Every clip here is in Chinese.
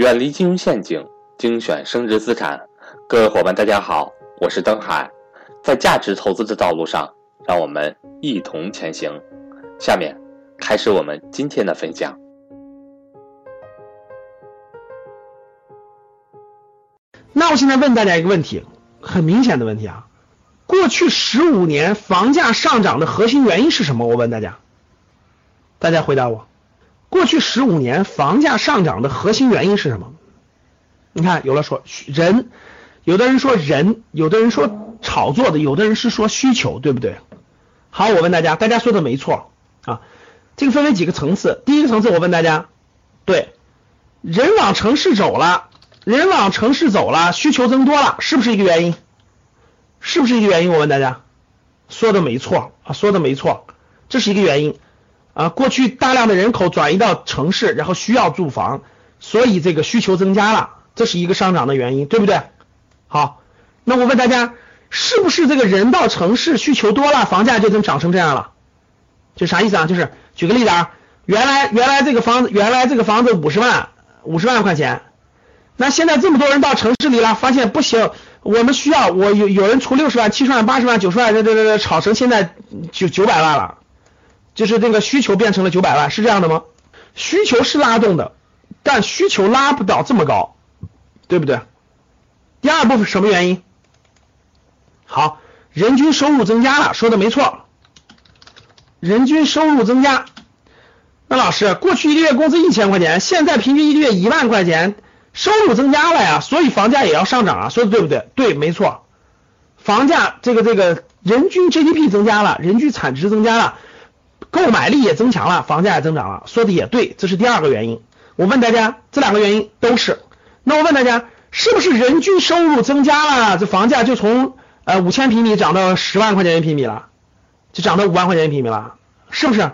远离金融陷阱，精选升值资产。各位伙伴，大家好，我是登海。在价值投资的道路上，让我们一同前行。下面开始我们今天的分享。那我现在问大家一个问题，很明显的问题啊，过去十五年房价上涨的核心原因是什么？我问大家，大家回答我。过去十五年房价上涨的核心原因是什么？你看，有了说人，有的人说人，有的人说炒作的，有的人是说需求，对不对？好，我问大家，大家说的没错啊。这个分为几个层次？第一个层次，我问大家，对，人往城市走了，人往城市走了，需求增多了，是不是一个原因？是不是一个原因？我问大家，说的没错啊，说的没错，这是一个原因。啊，过去大量的人口转移到城市，然后需要住房，所以这个需求增加了，这是一个上涨的原因，对不对？好，那我问大家，是不是这个人到城市需求多了，房价就能涨成这样了？就啥意思啊？就是举个例子啊，原来原来这个房子原来这个房子五十万五十万块钱，那现在这么多人到城市里了，发现不行，我们需要我有有人出六十万、七十万、八十万、九十万，这这这炒成现在九九百万了。就是这个需求变成了九百万，是这样的吗？需求是拉动的，但需求拉不到这么高，对不对？第二部分什么原因？好，人均收入增加了，说的没错，人均收入增加。那老师，过去一个月工资一千块钱，现在平均一个月一万块钱，收入增加了呀，所以房价也要上涨啊，说的对不对？对，没错，房价这个这个人均 GDP 增加了，人均产值增加了。购买力也增强了，房价也增长了，说的也对，这是第二个原因。我问大家，这两个原因都是。那我问大家，是不是人均收入增加了，这房价就从呃五千平米涨到十万块钱一平米了，就涨到五万块钱一平米了，是不是？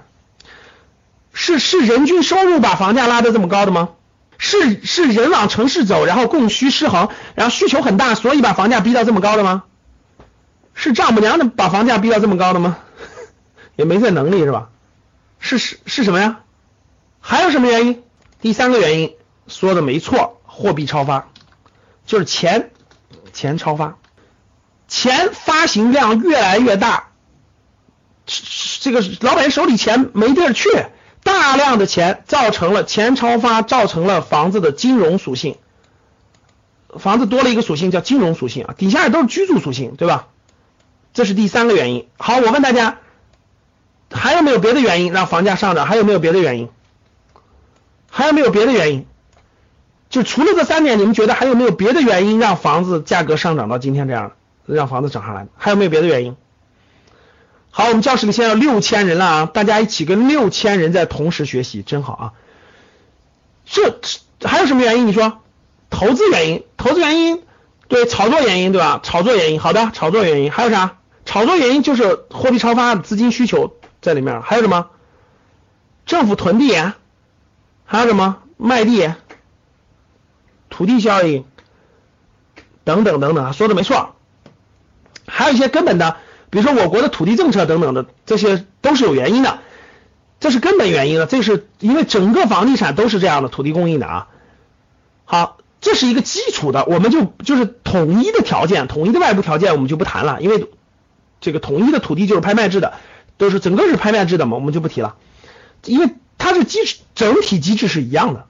是是人均收入把房价拉得这么高的吗？是是人往城市走，然后供需失衡，然后需求很大，所以把房价逼到这么高的吗？是丈母娘的把房价逼到这么高的吗？也没这能力是吧？是是是什么呀？还有什么原因？第三个原因说的没错，货币超发，就是钱钱超发，钱发行量越来越大，这个老百姓手里钱没地儿去，大量的钱造成了钱超发，造成了房子的金融属性，房子多了一个属性叫金融属性啊，底下也都是居住属性，对吧？这是第三个原因。好，我问大家。还有没有别的原因让房价上涨？还有没有别的原因？还有没有别的原因？就除了这三点，你们觉得还有没有别的原因让房子价格上涨到今天这样，让房子涨上来？还有没有别的原因？好，我们教室里现在有六千人了啊，大家一起跟六千人在同时学习，真好啊！这还有什么原因？你说投资原因？投资原因？对，炒作原因对吧？炒作原因，好的，炒作原因还有啥？炒作原因就是货币超发，资金需求。在里面还有什么？政府囤地，还有什么卖地、土地效应等等等等，说的没错。还有一些根本的，比如说我国的土地政策等等的，这些都是有原因的，这是根本原因了。这是因为整个房地产都是这样的土地供应的啊。好，这是一个基础的，我们就就是统一的条件，统一的外部条件我们就不谈了，因为这个统一的土地就是拍卖制的。都是整个是拍卖制的嘛，我们就不提了，因为它是机制，整体机制是一样的。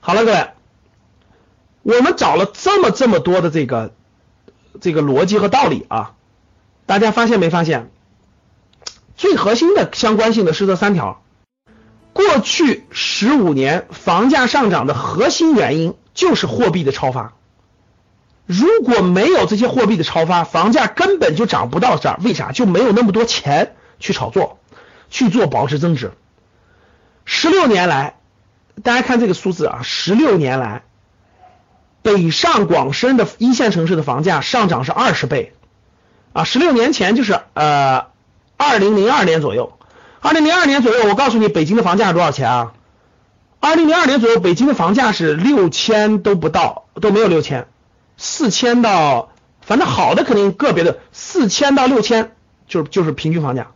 好了，各位，我们找了这么这么多的这个这个逻辑和道理啊，大家发现没发现？最核心的相关性的是这三条。过去十五年房价上涨的核心原因就是货币的超发，如果没有这些货币的超发，房价根本就涨不到这儿。为啥？就没有那么多钱。去炒作，去做保值增值。十六年来，大家看这个数字啊，十六年来，北上广深的一线城市的房价上涨是二十倍啊。十六年前就是呃二零零二年左右，二零零二年左右，我告诉你北京的房价多少钱啊？二零零二年左右，北京的房价是六千都不到，都没有六千，四千到，反正好的肯定个别的四千到六千，就是就是平均房价。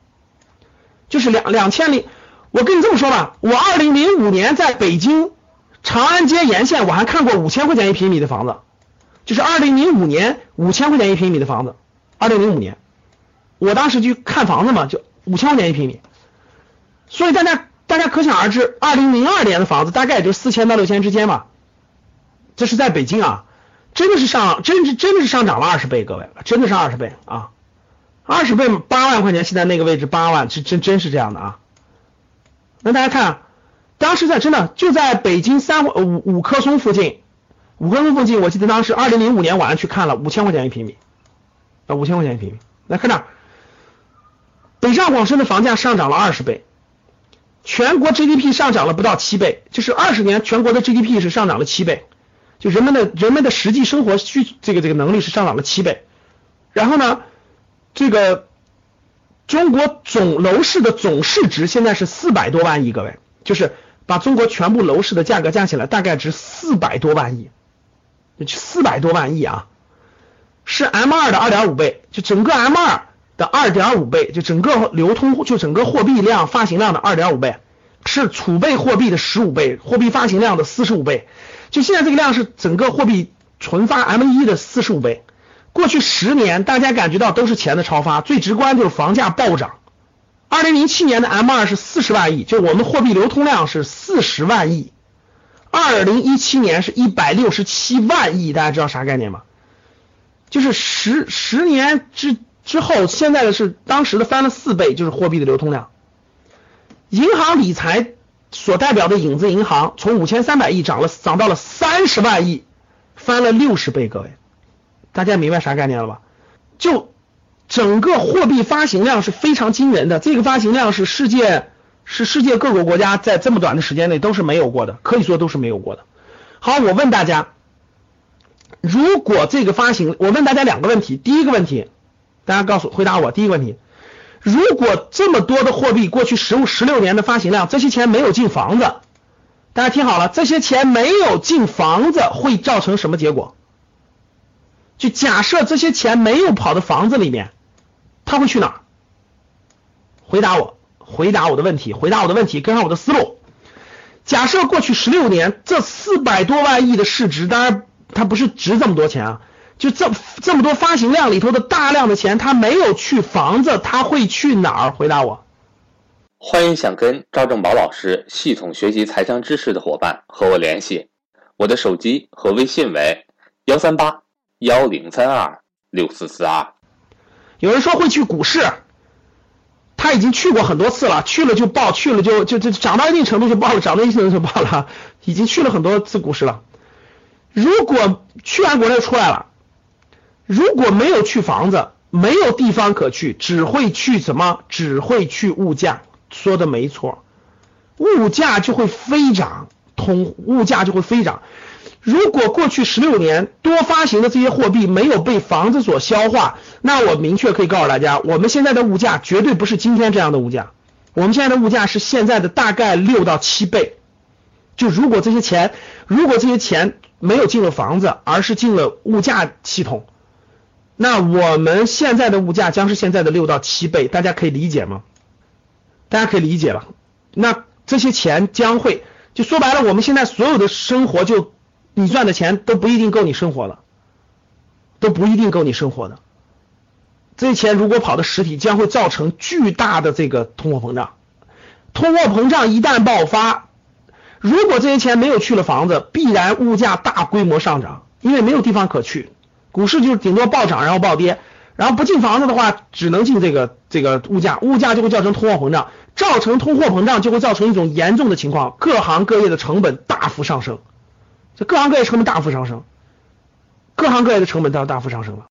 就是两两千零，我跟你这么说吧，我二零零五年在北京长安街沿线我还看过五千块钱一平米的房子，就是二零零五年五千块钱一平米的房子，二零零五年，我当时去看房子嘛，就五千块钱一平米，所以大家大家可想而知，二零零二年的房子大概也就四千到六千之间吧，这是在北京啊，真的是上，真是真的是上涨了二十倍，各位，真的是二十倍啊，二十倍八万块钱，现在那个位置八万，是真真是这样的啊，那大家看。当时在真的就在北京三五五棵松附近，五棵松附近，我记得当时二零零五年晚上去看了五千块钱一平米，啊五千块钱一平米，来看这儿，北上广深的房价上涨了二十倍，全国 GDP 上涨了不到七倍，就是二十年全国的 GDP 是上涨了七倍，就人们的人们的实际生活需这个这个能力是上涨了七倍，然后呢，这个中国总楼市的总市值现在是四百多万亿，各位就是。把中国全部楼市的价格加起来，大概值四百多万亿，四百多万亿啊，是 M 二的二点五倍，就整个 M 二的二点五倍，就整个流通就整个货币量发行量的二点五倍，是储备货币的十五倍，货币发行量的四十五倍，就现在这个量是整个货币存发 M 一的四十五倍。过去十年大家感觉到都是钱的超发，最直观就是房价暴涨。二零零七年的 M 二是四十万亿，就我们货币流通量是四十万亿。二零一七年是一百六十七万亿，大家知道啥概念吗？就是十十年之之后，现在的是当时的翻了四倍，就是货币的流通量。银行理财所代表的影子银行，从五千三百亿涨了涨到了三十万亿，翻了六十倍，各位，大家明白啥概念了吧？就。整个货币发行量是非常惊人的，这个发行量是世界是世界各个国家在这么短的时间内都是没有过的，可以说都是没有过的。好，我问大家，如果这个发行，我问大家两个问题，第一个问题，大家告诉回答我，第一个问题，如果这么多的货币过去十五十六年的发行量，这些钱没有进房子，大家听好了，这些钱没有进房子会造成什么结果？就假设这些钱没有跑到房子里面。他会去哪儿？回答我，回答我的问题，回答我的问题，跟上我的思路。假设过去十六年这四百多万亿的市值，当然它不是值这么多钱啊，就这这么多发行量里头的大量的钱，它没有去房子，它会去哪儿？回答我。欢迎想跟赵正宝老师系统学习财商知识的伙伴和我联系，我的手机和微信为幺三八幺零三二六四四二。有人说会去股市，他已经去过很多次了，去了就报，去了就就就涨到一定程度就报了，涨到一定程度就报了，已经去了很多次股市了。如果去完国内出来了，如果没有去房子，没有地方可去，只会去什么？只会去物价。说的没错，物价就会飞涨，通物价就会飞涨。如果过去十六年多发行的这些货币没有被房子所消化，那我明确可以告诉大家，我们现在的物价绝对不是今天这样的物价，我们现在的物价是现在的大概六到七倍。就如果这些钱，如果这些钱没有进了房子，而是进了物价系统，那我们现在的物价将是现在的六到七倍，大家可以理解吗？大家可以理解了。那这些钱将会，就说白了，我们现在所有的生活就。你赚的钱都不一定够你生活的，都不一定够你生活的。这些钱如果跑到实体，将会造成巨大的这个通货膨胀。通货膨胀一旦爆发，如果这些钱没有去了房子，必然物价大规模上涨，因为没有地方可去。股市就是顶多暴涨然后暴跌，然后不进房子的话，只能进这个这个物价，物价就会造成通货膨胀，造成通货膨胀就会造成一种严重的情况，各行各业的成本大幅上升。这各行各业成本大幅上升，各行各业的成本都要大幅上升了。